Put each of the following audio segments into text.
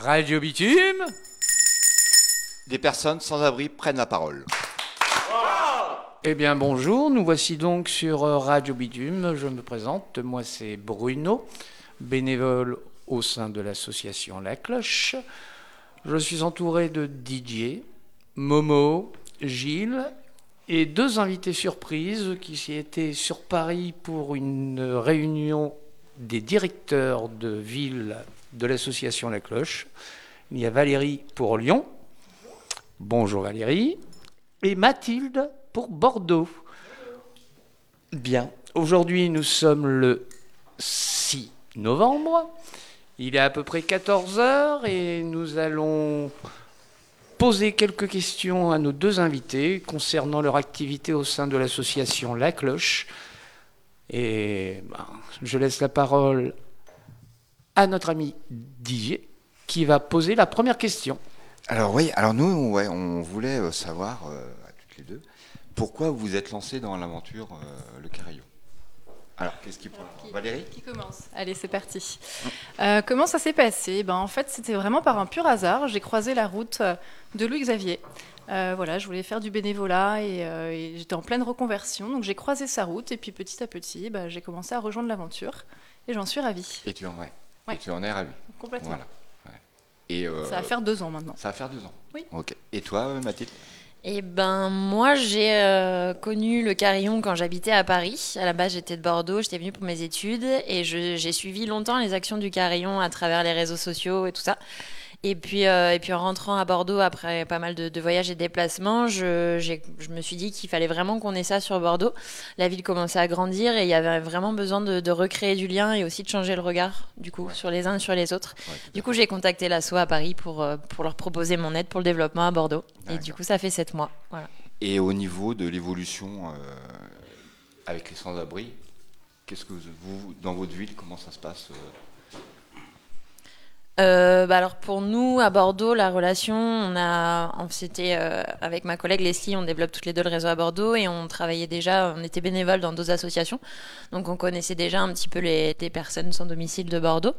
Radio Bitume Des personnes sans abri prennent la parole. Eh bien bonjour, nous voici donc sur euh, Radio Bitume. Je me présente, moi c'est Bruno, bénévole au sein de l'association La Cloche. Je suis entouré de Didier, Momo, Gilles et deux invités surprises qui étaient sur Paris pour une réunion des directeurs de ville de l'association La Cloche. Il y a Valérie pour Lyon. Bonjour Valérie. Et Mathilde pour Bordeaux. Bien. Aujourd'hui, nous sommes le 6 novembre. Il est à peu près 14 heures et nous allons poser quelques questions à nos deux invités concernant leur activité au sein de l'association La Cloche. Et ben, je laisse la parole à notre ami Didier qui va poser la première question. Alors oui, alors nous, ouais, on voulait euh, savoir, euh, à toutes les deux, pourquoi vous vous êtes lancé dans l'aventure euh, Le Carillon? Alors, qu'est-ce qui prend Valérie? Qui commence? Allez, c'est parti. Euh, comment ça s'est passé? Ben, En fait, c'était vraiment par un pur hasard. J'ai croisé la route de Louis Xavier. Euh, voilà, je voulais faire du bénévolat et, euh, et j'étais en pleine reconversion. Donc, j'ai croisé sa route et puis petit à petit, ben, j'ai commencé à rejoindre l'aventure et j'en suis ravie. Et tu en, ouais. Ouais. Et tu en es ravi Complètement. Voilà. ouais. Et, euh, Ça va faire deux ans maintenant. Ça va faire deux ans Oui. Ok. Et toi, euh, Mathilde? Eh ben, moi, j'ai euh, connu le carillon quand j'habitais à Paris. À la base, j'étais de Bordeaux, j'étais venue pour mes études et j'ai suivi longtemps les actions du carillon à travers les réseaux sociaux et tout ça. Et puis, euh, et puis en rentrant à Bordeaux, après pas mal de, de voyages et de déplacements, je, me suis dit qu'il fallait vraiment qu'on ait ça sur Bordeaux. La ville commençait à grandir et il y avait vraiment besoin de, de recréer du lien et aussi de changer le regard, du coup, sur les uns et sur les autres. Ouais, Du coup, j'ai contacté l'ASSO à Paris pour, euh, pour leur proposer mon aide pour le développement à Bordeaux. Et du coup, ça fait sept mois. Voilà. Et au niveau de l'évolution euh, avec les sans-abri, qu'est-ce que vous, vous, dans votre ville, comment ça se passe euh Euh, bah alors pour nous à Bordeaux, la relation, on a, on- c'était euh, avec ma collègue Leslie, on développe toutes les deux le réseau à Bordeaux et on travaillait déjà, on était bénévoles dans deux associations, donc on connaissait déjà un petit peu les, les personnes sans domicile de Bordeaux.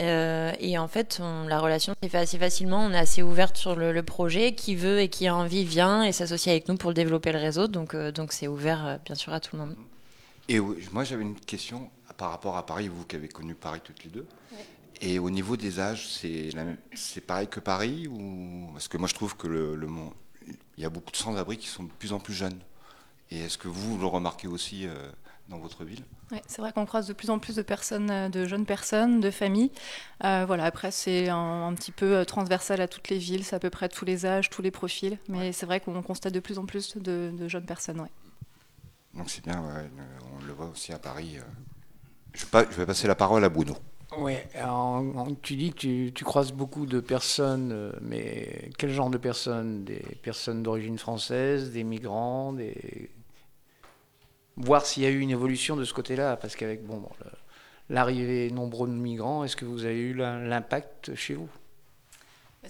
Euh, et en fait, on- la relation s'est fait assez facilement. On est assez ouverte sur le, le projet. Qui veut et qui a envie vient et s'associe avec nous pour développer le réseau. Donc, euh, donc c'est ouvert euh, bien sûr à tout le monde. Et moi, j'avais une question par rapport à Paris, vous qui avez connu Paris toutes les deux. Et au niveau des âges, c'est pareil que Paris ou parce que moi, je trouve que le, le monde, il y a beaucoup de sans-abri qui sont de plus en plus jeunes. Et est-ce que vous, vous le remarquez aussi euh, dans votre ville? Ouais, c'est vrai qu'on croise de plus en plus de personnes, euh, de jeunes personnes, de familles. Euh, voilà, après, c'est un, un petit peu transversal à toutes les villes, c'est à peu près tous les âges, tous les profils. Mais c'est vrai qu'on constate de plus en plus de, de jeunes personnes. Ouais. Donc c'est bien, on le voit aussi à Paris. je vais passer la parole à Bruno. Oui, tu dis que tu, croises beaucoup de personnes, euh, mais quel genre de personnes? Des personnes d'origine française, des migrants, des... Voir s'il y a eu une évolution de ce côté-là, parce qu'avec bon, l'arrivée nombreux de migrants, est-ce que vous avez eu l'im- l'impact chez vous?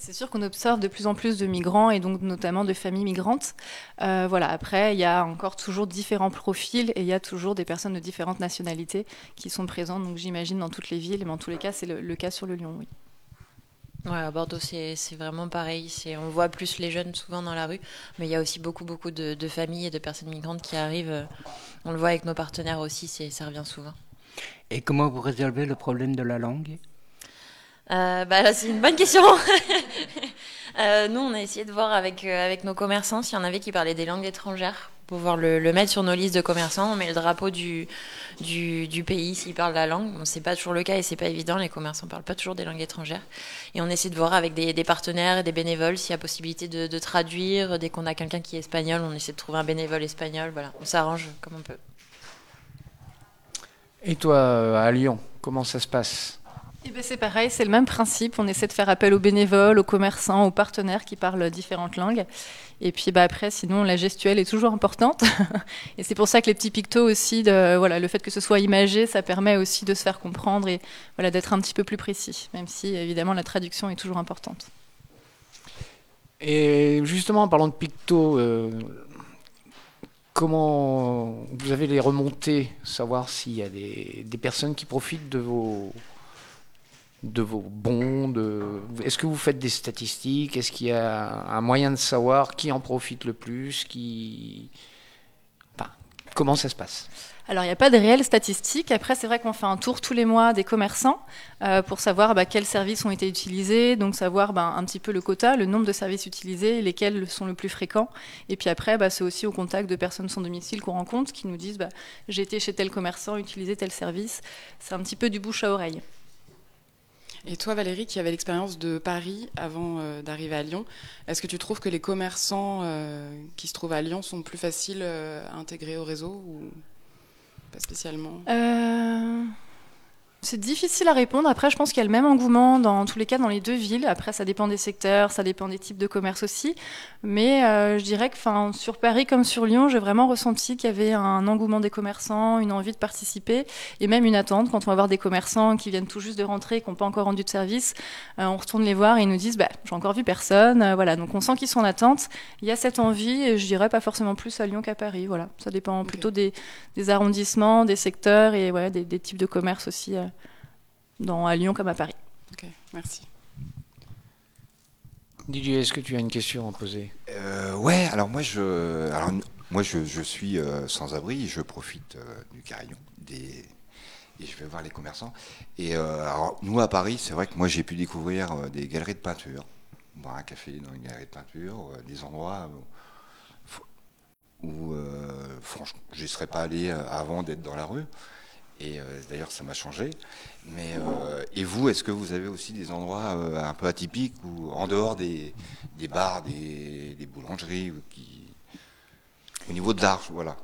C'est sûr qu'on observe de plus en plus de migrants et donc notamment de familles migrantes. Euh, voilà, après, il y a encore toujours différents profils et il y a toujours des personnes de différentes nationalités qui sont présentes. Donc j'imagine dans toutes les villes, mais en tous les cas, c'est le, le cas sur le Lyon, oui. Ouais, à Bordeaux, c'est c'est vraiment pareil. C'est on voit plus les jeunes souvent dans la rue, mais il y a aussi beaucoup beaucoup de, de familles et de personnes migrantes qui arrivent. On le voit avec nos partenaires aussi, c'est ça revient souvent. Et comment vous résolvez le problème de la langue? Euh, bah c'est une bonne question. Euh, nous, on a essayé de voir avec, euh, avec nos commerçants s'il y en avait qui parlaient des langues étrangères pour pouvoir le, mettre sur nos listes de commerçants. On met le drapeau du, du, pays s'ils parlent la langue. Bon, c'est pas toujours le cas et c'est pas évident. Les commerçants parlent pas toujours des langues étrangères. Et on essaie de voir avec des, partenaires et des bénévoles s'il y a possibilité de, traduire. Dès qu'on a quelqu'un qui est espagnol, on essaie de trouver un bénévole espagnol. Voilà, on s'arrange comme on peut. Et toi, à Lyon, comment ça se passe? Ben, c'est pareil, c'est le même principe. On essaie de faire appel aux bénévoles, aux commerçants, aux partenaires qui parlent différentes langues. Et puis bah, après, sinon, la gestuelle est toujours importante. et c'est pour ça que les petits pictos aussi, voilà, le fait que ce soit imagé, ça permet aussi de se faire comprendre et voilà, d'être un petit peu plus précis, même si évidemment la traduction est toujours importante. Et justement, en parlant de picto, euh, comment vous avez les remontées, savoir s'il y a des personnes qui profitent de vos, de vos bons. Est-ce que vous faites des statistiques? Est-ce qu'il y a un moyen de savoir qui en profite le plus qui... Comment ça se passe? Alors, il n'y a pas de réelles statistiques. Après, c'est vrai qu'on fait un tour tous les mois des commerçants euh, pour savoir bah, quels services ont été utilisés, donc savoir bah, un petit peu le quota, le nombre de services utilisés, lesquels sont le plus fréquents. Et puis après, bah, c'est aussi au contact de personnes sans domicile qu'on rencontre qui nous disent j'ai été chez tel commerçant, utilisé tel service. C'est un petit peu du bouche à oreille. Et toi, Valérie, qui avait l'expérience de Paris avant euh, d'arriver à Lyon, est-ce que tu trouves que les commerçants euh, qui se trouvent à Lyon sont plus faciles euh, à intégrer au réseau ou pas spécialement? C'est difficile à répondre. Après, je pense qu'il y a le même engouement dans tous les cas dans les deux villes. Après, ça dépend des secteurs, ça dépend des types de commerce aussi. Mais euh, je dirais que sur Paris comme sur Lyon, j'ai vraiment ressenti qu'il y avait un engouement des commerçants, une envie de participer et même une attente. Quand on va voir des commerçants qui viennent tout juste de rentrer, qui n'ont pas encore rendu de service, euh, on retourne les voir et ils nous disent bah, J'ai encore vu personne. Euh, voilà. Donc on sent qu'ils sont en attente. Il y a cette envie et je dirais pas forcément plus à Lyon qu'à Paris. Voilà. Ça dépend plutôt des, arrondissements, des secteurs et ouais, des, des types de commerce aussi dans, à Lyon comme à Paris. Ok, merci. Didier, est-ce que tu as une question à poser? Euh, Ouais, alors moi je, alors, moi je, je suis euh, sans abri, je profite euh, du carillon des, et je vais voir les commerçants. Et euh, alors, nous à Paris, c'est vrai que moi j'ai pu découvrir des galeries de peinture, boire un café dans une galerie de peinture, des endroits où, où franchement, je ne serais pas allé avant d'être dans la rue. Et euh, d'ailleurs, ça m'a changé. Mais euh, et vous, est-ce que vous avez aussi des endroits euh, un peu atypiques ou en dehors des, des bars, des, boulangeries, au niveau de l'art, voilà?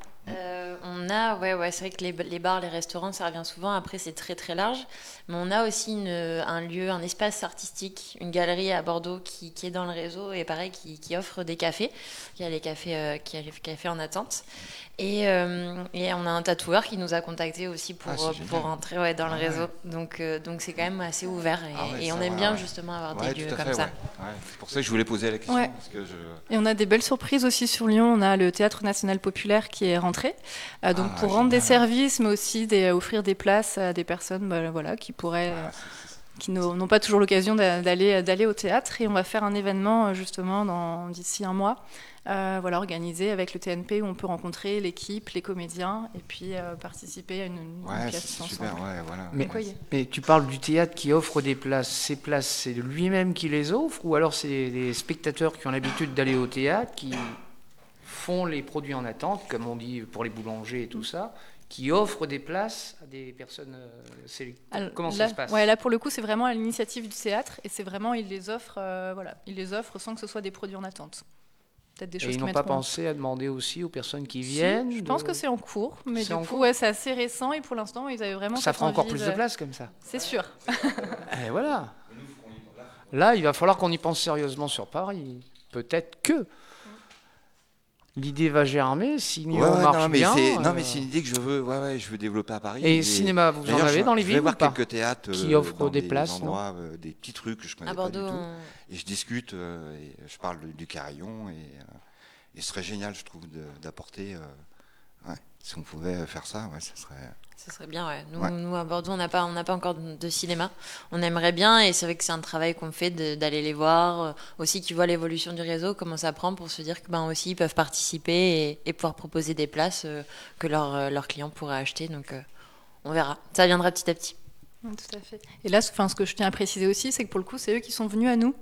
On a, ouais, ouais, c'est vrai que les, bars, les restaurants, ça revient souvent. Après, c'est très très large. Mais on a aussi un lieu, un espace artistique, une galerie à Bordeaux qui, est dans le réseau et pareil, qui, offre des cafés. Il y a les cafés, qui a les cafés en attente. Et, euh, et, on a un tatoueur qui nous a contacté aussi pour, ah, pour rentrer ouais, dans le ah réseau. Donc donc c'est quand même assez ouvert. Et, ah et on aime bien justement avoir des lieux comme ça. C'est pour ça que je voulais poser la question. Parce que je... Et on a des belles surprises aussi sur Lyon. On a le Théâtre National Populaire qui est rentré. Euh, donc pour rendre des services, mais aussi des, offrir des places à des personnes bah, voilà, qui pourraient qui n'ont pas toujours l'occasion d'aller d'aller au théâtre. Et on va faire un événement euh, justement d'ici un mois. Euh, voilà organisé avec le TNP où on peut rencontrer l'équipe les comédiens et puis euh, participer à une, une pièce ensemble. voilà. mais, mais, tu parles du théâtre qui offre des places ces places c'est lui-même qui les offre ou alors c'est les spectateurs qui ont l'habitude d'aller au théâtre qui font les produits en attente comme on dit pour les boulangers et tout ça qui offre des places à des personnes euh, Comment ça se passe? ouais, Là, pour le coup, c'est vraiment à l'initiative du théâtre et c'est vraiment, ils les offrent, euh, voilà, ils les offrent sans que ce soit des produits en attente. Peut-être des choses et ils n'ont pas pensé à demander aussi aux personnes qui viennent Je pense que c'est en cours, mais du coup, ouais, c'est assez récent et pour l'instant, ils avaient vraiment. Ça fera encore plus de place comme ça. C'est sûr. et voilà. Là, il va falloir qu'on y pense sérieusement sur Paris. Peut-être que l'idée va germer, si ouais, marche non, mais bien. Non, mais c'est une idée que je veux, ouais, ouais, je veux développer à Paris. Et, cinéma, vous en avez dans les villes Je vais voir quelques théâtres qui offrent des, places, endroits, euh, des petits trucs que je connais pas du tout. Et je discute, euh, et je parle du carillon, et, euh, et ce serait génial, je trouve, d'apporter. Si on pouvait faire ça, ouais, ça serait. Ce serait bien, ouais. Nous, à Bordeaux, on n'a pas, on pas encore de, cinéma. On aimerait bien, et c'est vrai que c'est un travail qu'on fait d'aller les voir, euh, aussi qui voient l'évolution du réseau, comment ça prend pour se dire que ben aussi ils peuvent participer et, pouvoir proposer des places euh, que euh, leurs clients pourraient acheter. Donc on verra. Ça viendra petit à petit. Tout à fait. Et là, enfin, ce que je tiens à préciser aussi, c'est que pour le coup, c'est eux qui sont venus à nous.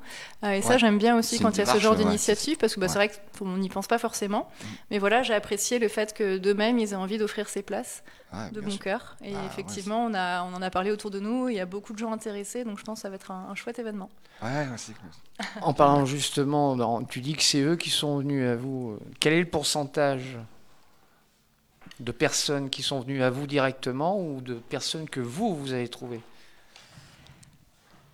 Euh, et ça, j'aime bien aussi quand il y a ce genre d'initiative, parce que bah, c'est vrai qu'on n'y pense pas forcément. Mm. Mais voilà, j'ai apprécié le fait que d'eux-mêmes, ils aient envie d'offrir ces places de bon cœur. Et ah, effectivement, on, a, on en a parlé autour de nous, il y a beaucoup de gens intéressés, donc je pense que ça va être un, chouette événement. Ouais, en parlant justement, tu dis que c'est eux qui sont venus à vous. Quel est le pourcentage de personnes qui sont venues à vous directement ou de personnes que vous, vous avez trouvées?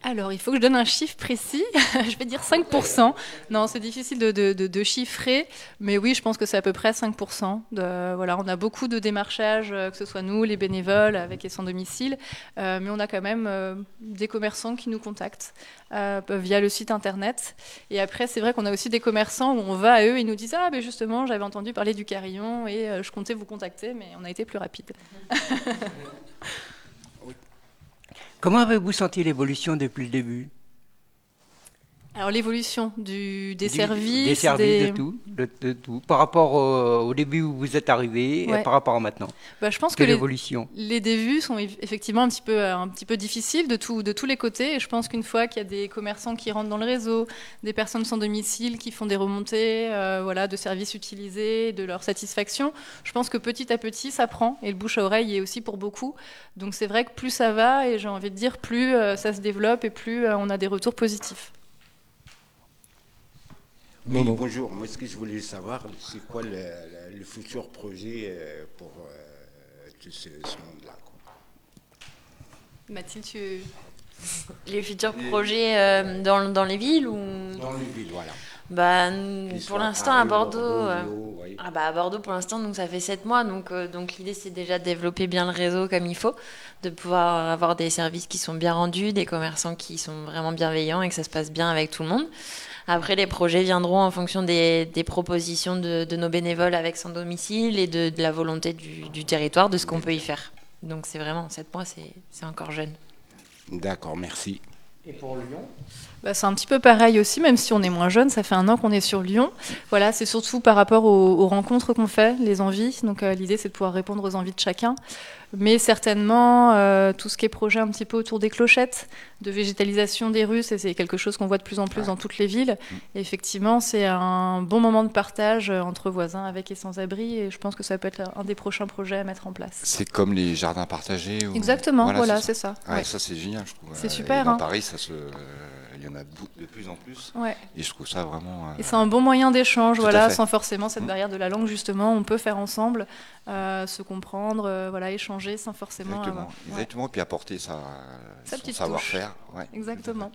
Alors, il faut que je donne un chiffre précis. je vais dire 5%. Non, c'est difficile de, de, chiffrer, mais oui, je pense que c'est à peu près 5%. De, voilà, on a beaucoup de démarchages, euh, que ce soit nous, les bénévoles, avec et sans domicile, euh, mais on a quand même euh, des commerçants qui nous contactent via le site internet. Et après, c'est vrai qu'on a aussi des commerçants où on va à eux, ils nous disent Ah, mais justement, j'avais entendu parler du carillon et je comptais vous contacter, mais on a été plus rapide. Comment avez-vous senti l'évolution depuis le début? Alors l'évolution du, des Du- services, Des services, des- de tout, de, de tout. Par rapport au, au début où vous êtes arrivé Ouais. et par rapport à maintenant. Bah, je pense que les, débuts sont eff- effectivement un petit peu, euh, un petit peu difficiles de, tout, de tous les côtés. Et je pense qu'une fois qu'il y a des commerçants qui rentrent dans le réseau, des personnes sans domicile qui font des remontées euh, voilà, de services utilisés, de leur satisfaction, je pense que petit à petit, ça prend. Et le bouche à oreille est aussi pour beaucoup. Donc c'est vrai que plus ça va, et j'ai envie de dire, plus euh, ça se développe et plus euh, on a des retours positifs. Oui, bonjour. Moi, ce que je voulais savoir, c'est quoi le, le- le futur projet euh, pour euh, tout ce, ce monde-là. Mathilde, tu... Les futurs projets euh, dans, dans les villes ou Dans les villes, voilà. bah, pour l'instant à Bordeaux. euh, Lyon, oui. Ah bah à Bordeaux pour l'instant donc ça fait sept mois donc euh, donc l'idée c'est déjà de développer bien le réseau comme il faut, de pouvoir avoir des services qui sont bien rendus, des commerçants qui sont vraiment bienveillants et que ça se passe bien avec tout le monde. Après les projets viendront en fonction des, des propositions de, de nos bénévoles avec sans domicile et de, de la volonté du, du territoire de ce qu'on peut y faire. Donc c'est vraiment sept mois c'est c'est encore jeune. D'accord, merci. Et pour Lyon? Bah, c'est un petit peu pareil aussi, même si on est moins jeune. Ça fait un an qu'on est sur Lyon. Voilà, c'est surtout par rapport aux, aux rencontres qu'on fait, les envies. Donc euh, l'idée, c'est de pouvoir répondre aux envies de chacun. Mais certainement, euh, tout ce qui est projet un petit peu autour des clochettes, de végétalisation des rues, c'est quelque chose qu'on voit de plus en plus dans toutes les villes. Et effectivement, c'est un bon moment de partage euh, entre voisins avec et sans abri. Et je pense que ça peut être un des prochains projets à mettre en place. C'est comme les jardins partagés ou- Exactement, voilà, c'est c'est ça. Ouais, Ouais. ça c'est génial, je trouve. C'est super, Dans hein. Paris, ça se, y en a de plus en plus. Ouais. Et je trouve ça vraiment. euh, Et c'est un bon moyen d'échange, voilà, sans forcément cette Mm. barrière de la langue, justement. On peut faire ensemble, euh, se comprendre, euh, voilà, échanger sans forcément Exactement, avoir- Ouais, exactement. Et puis apporter sa, Sa son savoir-faire. Ouais. exactement.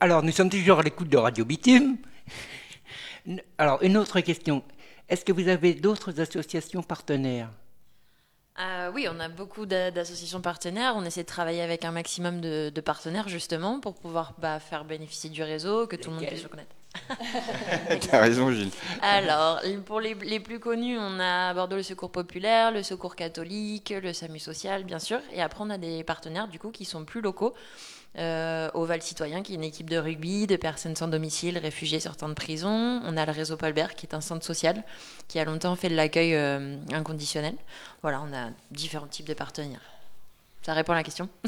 Alors, nous sommes toujours à l'écoute de Radio Bitume. Alors, une autre question. Est-ce que vous avez d'autres associations partenaires? Euh, oui, on a beaucoup d'a- d'associations partenaires. On essaie de travailler avec un maximum de, de partenaires justement pour pouvoir bah, faire bénéficier du réseau, que tout le monde puisse le connaître. T'as raison, Gilles. Alors, pour les, les plus connus, on a à Bordeaux le Secours Populaire, le Secours Catholique, le SAMU Social, bien sûr. Et après, on a des partenaires, du coup, qui sont plus locaux. Euh, Oval Citoyen, qui est une équipe de rugby, de personnes sans domicile, réfugiés sortant de prison. On a le réseau Paulbert, qui est un centre social, qui a longtemps fait de l'accueil euh, inconditionnel. Voilà, on a différents types de partenaires. Ça répond à la question?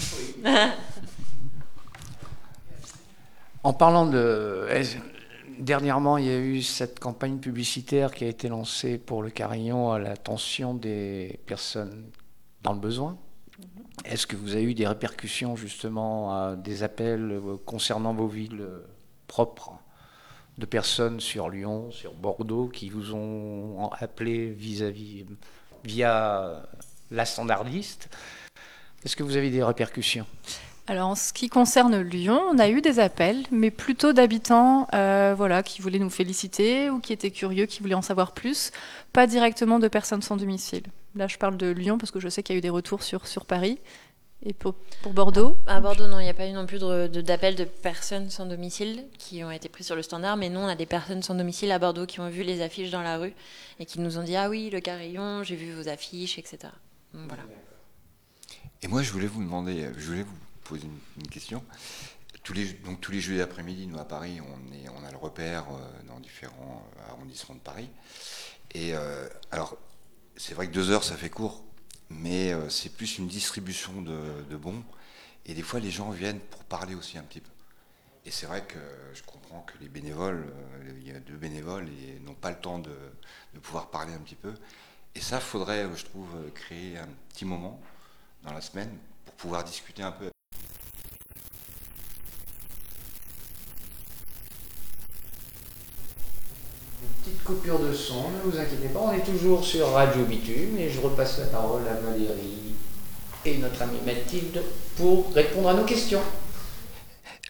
En parlant de. Dernièrement, il y a eu cette campagne publicitaire qui a été lancée pour le Carillon à l'attention des personnes dans le besoin? Est-ce que vous avez eu des répercussions justement des appels euh, concernant vos villes euh, propres de personnes sur Lyon, sur Bordeaux qui vous ont appelé vis-à-vis via la standardiste? Est-ce que vous avez des répercussions? Alors, en ce qui concerne Lyon, on a eu des appels, mais plutôt d'habitants euh, voilà, qui voulaient nous féliciter ou qui étaient curieux, qui voulaient en savoir plus, pas directement de personnes sans domicile. Là, je parle de Lyon parce que je sais qu'il y a eu des retours sur, sur Paris. Et pour, pour Bordeaux À Bordeaux, non, il n'y a pas eu non plus de- de- d'appels de, personnes sans domicile qui ont été pris sur le standard, mais nous, on a des personnes sans domicile à Bordeaux qui ont vu les affiches dans la rue et qui nous ont dit Ah oui, le carillon, j'ai vu vos affiches, etc. Donc, voilà. Et moi, je voulais vous demander, euh, je voulais vous poser une, une question. Tous les, donc, tous les jeudis après-midi, nous, à Paris, on, est, on a le repère euh, dans différents euh, arrondissements de Paris. Et euh, alors, c'est vrai que deux heures, ça fait court, mais euh, c'est plus une distribution de, bons. Et des fois, les gens viennent pour parler aussi un petit peu. Et c'est vrai que je comprends que les bénévoles, euh, il y a deux bénévoles et n'ont pas le temps de, de pouvoir parler un petit peu. Et ça, faudrait, euh, je trouve, créer un petit moment dans la semaine pour pouvoir discuter un peu. Coupure de son, ne vous inquiétez pas, on est toujours sur Radio Bitume et je repasse la parole à Valérie et notre amie Mathilde pour répondre à nos questions.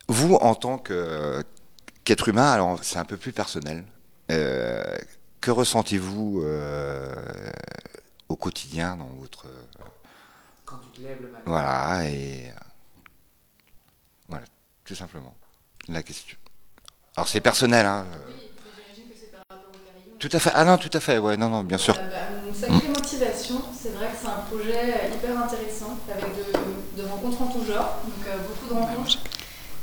Vous, en tant qu'être humain, alors c'est un peu plus personnel, euh, que ressentez-vous euh, au quotidien dans votre... Quand tu te lèves le matin. Voilà, et... Voilà, tout simplement, la question. Alors c'est personnel, hein. euh, Tout Tout à fait. Ah non, tout à fait. Ouais, non, non, bien sûr. Euh, bah, une sacrée motivation. C'est vrai que c'est un projet hyper intéressant avec de, de rencontres en tout genre, donc euh, beaucoup de rencontres.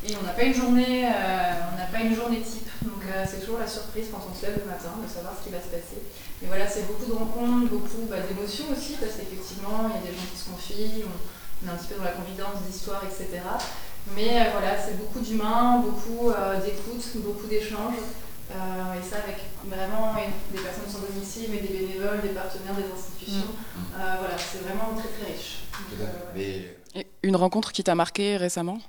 Et on n'a pas une journée, euh, on n'a pas une journée type, donc euh, c'est toujours la surprise quand on se lève le matin de savoir ce qui va se passer. Mais voilà, c'est beaucoup de rencontres, beaucoup bah, d'émotions aussi, parce qu'effectivement, il y a des gens qui se confient, on, on est un petit peu dans la confidence d'histoire, etc. Mais euh, voilà, c'est beaucoup d'humains, beaucoup euh, d'écoute, beaucoup d'échanges. Euh, et ça avec vraiment des personnes sans domicile, mais des bénévoles, des partenaires, des institutions. Euh, voilà, c'est vraiment très très riche. Donc, euh, ouais. Mais Et une rencontre qui t'a marqué récemment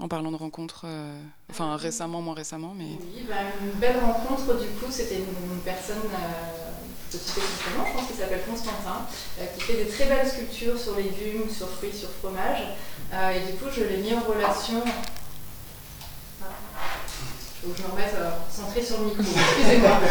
En parlant de rencontres, euh, enfin récemment, moins récemment, mais. Oui, bah, une belle rencontre du coup, c'était une, une personne euh, effectivement, je pense qu'il s'appelle Constantin, euh, qui fait des très belles sculptures sur légumes, sur fruits, sur fromage. Euh, et du coup, je l'ai mis en relation. Faut que je me remette euh, centré sur le micro, excusez-moi.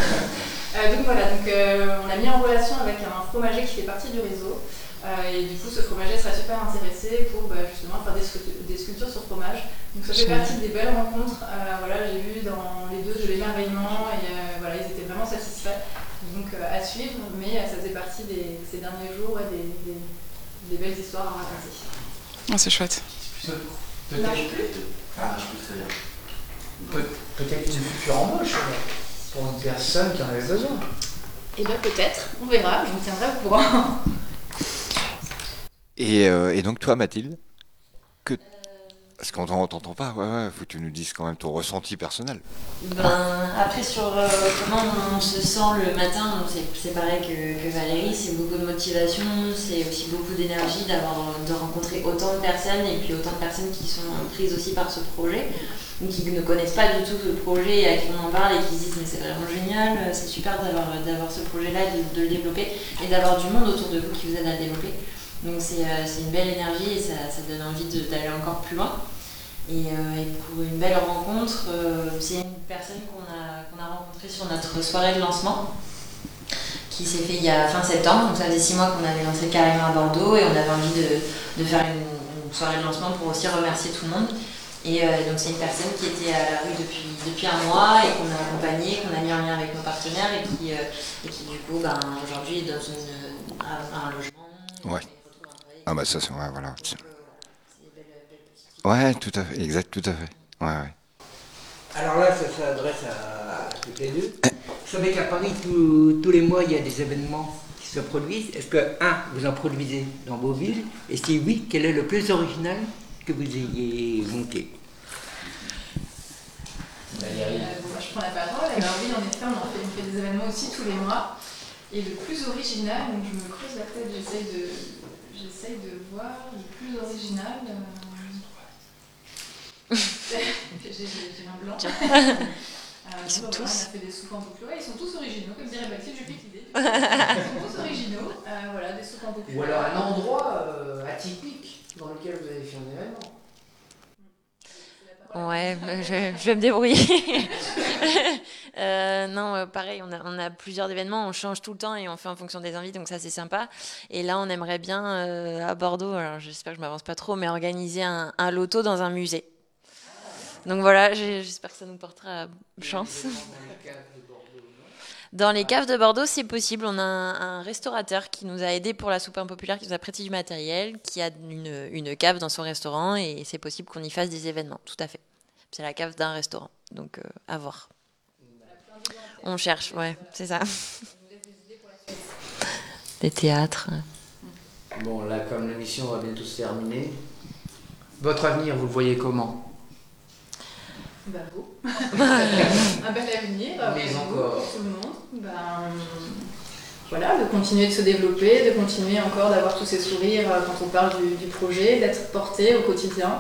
Euh, donc voilà, donc, euh, on l'a mis en relation avec un fromager qui fait partie du réseau. Euh, et du coup, ce fromager serait super intéressé pour bah, justement faire des, sculptures- des sculptures sur fromage. Donc ça fait partie des belles rencontres. Euh, voilà, j'ai vu dans les deux de l'émerveillement et euh, voilà, ils étaient vraiment satisfaits. Donc euh, à suivre, mais euh, ça faisait partie des, ces derniers jours et des, des- des belles histoires à raconter. Ah, c'est chouette. Marche plus? Ah, Peut- Peut-être une future embauche euh, pour une personne qui en avait besoin. Eh bien peut-être, on verra, je vous tiendrai au courant. Et, euh, et donc toi, Mathilde, que parce qu'on t'en- t'entend pas. Ouais, ouais. Faut que tu nous dises quand même ton ressenti personnel. Ben, après, sur euh, comment on se sent le matin, c'est- pareil que, Valérie, c'est beaucoup de motivation, c'est aussi beaucoup d'énergie d'avoir de rencontrer autant de personnes et puis autant de personnes qui sont prises aussi par ce projet, ou qui ne connaissent pas du tout ce projet et à qui on en parle et qui se disent mais c'est vraiment génial, c'est super d'avoir ce projet-là, de, le développer et d'avoir du monde autour de vous qui vous aide à le développer. Donc c'est euh, une belle énergie et ça, donne envie d'aller encore plus loin. Et, euh, et pour une belle rencontre, euh, c'est une personne qu'on a, qu'on a rencontrée sur notre soirée de lancement, qui s'est fait il y a fin septembre. Donc ça faisait six mois qu'on avait lancé carrément à Bordeaux et on avait envie de, de faire une, une soirée de lancement pour aussi remercier tout le monde. Et euh, donc c'est une personne qui était à la rue depuis, depuis un mois et qu'on a accompagnée, qu'on a mis en lien avec nos partenaires et qui, euh, et qui du coup ben, aujourd'hui est dans une, un, un logement. Ouais. Ah bah ça, c'est ouais, voilà. C'est des belles- belles petites Ouais, tout à fait. Exact, tout à fait. Ouais, ouais. Alors là, ça s'adresse à toutes les deux. Vous savez qu'à Paris, tous- tous les mois, il y a des événements qui se produisent. Est-ce que, un, vous en produisez dans vos villes? Et si oui, quel est le plus original que vous ayez monté? Valérie. Euh, moi, je prends la parole. Alors oui, en effet, on, en fait, on fait des événements aussi tous les mois. Et le plus original, donc je me creuse la tête, j'essaye de, j'essaye de voir le plus original. euh, J'ai j'ai- j'ai un blanc. Euh, Ils sont tous. On a fait des soupes en boucle. Ouais, ils sont tous originaux, comme dirait Baptiste, je pique l'idée. Ils sont tous originaux. Euh, voilà, des soupes en boucle. Ou alors un endroit euh, atypique dans lequel vous avez fait un événement. Ouais, mais je, je vais me débrouiller. Euh, non, pareil, on a, on a plusieurs événements, on change tout le temps et on fait en fonction des envies, donc ça c'est sympa. Et là, on aimerait bien euh, à Bordeaux, alors j'espère que je m'avance pas trop, mais organiser un, un loto dans un musée. Donc voilà, j'espère que ça nous portera chance. Dans les caves de Bordeaux, c'est possible. On a un, un restaurateur qui nous a aidés pour la soupe impopulaire, qui nous a prêté du matériel, qui a une, une cave dans son restaurant et c'est possible qu'on y fasse des événements. Tout à fait. C'est la cave d'un restaurant. Donc, euh, à voir. On cherche, ouais, c'est ça. Des théâtres. Bon, là, comme l'émission va bientôt se terminer, votre avenir, vous le voyez comment? Bah, beau. un bel avenir. Mais encore. Pour tout le monde. Ben, voilà, de continuer de se développer, de continuer encore d'avoir tous ces sourires euh, quand on parle du, du projet, d'être porté au quotidien.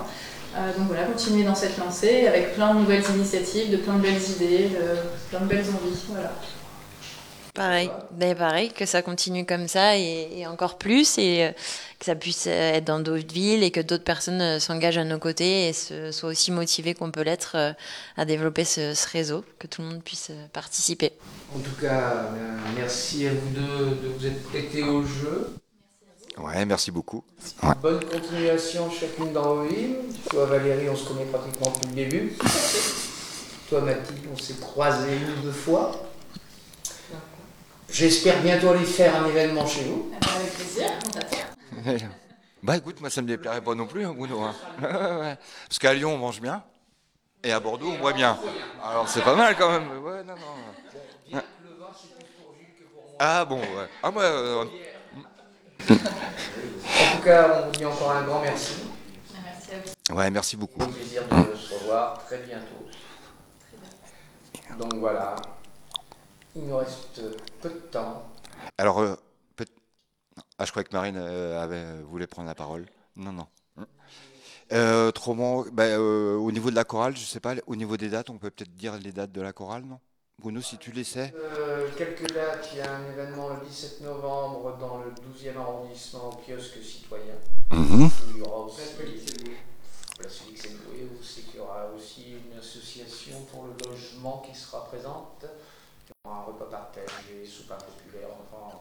Euh, donc voilà, continuer dans cette lancée avec plein de nouvelles initiatives, de plein de belles idées, de plein de belles envies. Voilà. Pareil, ben pareil, que ça continue comme ça et, et encore plus, et euh, que ça puisse euh, être dans d'autres villes et que d'autres personnes euh, s'engagent à nos côtés et se- soient aussi motivées qu'on peut l'être euh, à développer ce, ce réseau, que tout le monde puisse participer. En tout cas, merci à vous deux de vous être prêtés au jeu. Ouais, merci beaucoup. Bonne continuation chacune dans vos villes. Toi, Valérie, on se connaît pratiquement depuis le début. Toi, Mathilde, on s'est croisés une ou deux fois. J'espère bientôt aller faire un événement chez vous. Avec plaisir, on t'attend. Bah écoute, moi ça me déplairait pas non plus, hein, Bruno. hein. Parce qu'à Lyon on mange bien, et à Bordeaux on boit bien. Alors c'est pas mal quand même. Ouais, non, non. Ouais. Ah bon, ouais. Ah moi, euh, En tout cas, on vous dit encore un grand merci. Merci à vous. ouais, merci beaucoup. Au plaisir de se revoir très bientôt. Donc voilà, il nous reste peu de temps. Alors, euh, peut- ah, je croyais que Marine euh, avait, voulait prendre la parole. Non, non. Euh, autrement, bah, euh, au niveau de la chorale, je sais pas, au niveau des dates, on peut peut-être dire les dates de la chorale, non? Bruno, si tu les sais. Euh, quelques dates, il y a un événement le 17 novembre dans le 12e arrondissement au kiosque citoyen. Mhm. Il y aura aussi Place Félix Eboué, vous savez qu'il y aura aussi une association pour le logement qui sera présente. Un repas partagé, soupas populaire, enfin.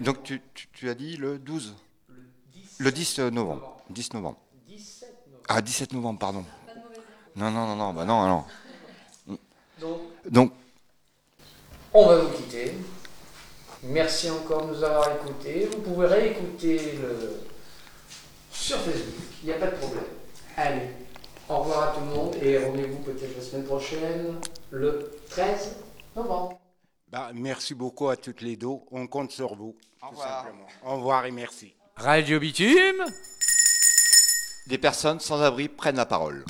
Donc tu, tu- tu as dit le 12 le 10, Le 10 novembre. 10 novembre. 17 novembre. Ah, 17 novembre, pardon. Non, non, non, non, bah non, non. Donc, Donc, on va vous quitter. Merci encore de nous avoir écoutés. Vous pouvez réécouter le... sur Facebook, il n'y a pas de problème. Allez, au revoir à tout le monde et rendez-vous peut-être la semaine prochaine, le 13 novembre. Bah, merci beaucoup à toutes les deux. On compte sur vous. Au tout revoir. simplement. Au revoir et merci. Radio Bitume des personnes sans abri prennent la parole.